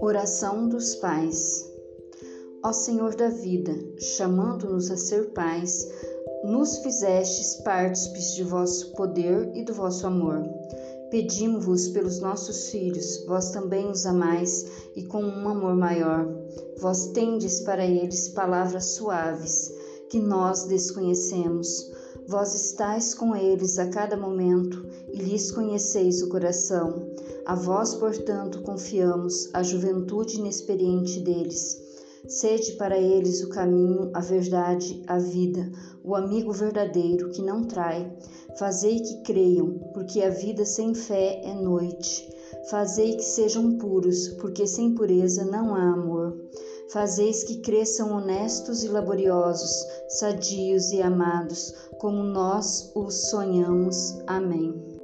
Oração dos Pais. Ó Senhor da vida, chamando-nos a ser pais, nos fizestes partícipes de vosso poder e do vosso amor. Pedimos-vos pelos nossos filhos, vós também os amais e com um amor maior. Vós tendes para eles palavras suaves, que nós desconhecemos. Vós estáis com eles a cada momento e lhes conheceis o coração. A vós, portanto, confiamos a juventude inexperiente deles. Sede para eles o caminho, a verdade, a vida, o amigo verdadeiro que não trai. Fazei que creiam, porque a vida sem fé é noite. Fazei que sejam puros, porque sem pureza não há amor. Fazeis que cresçam honestos e laboriosos, sadios e amados, como nós os sonhamos. Amém.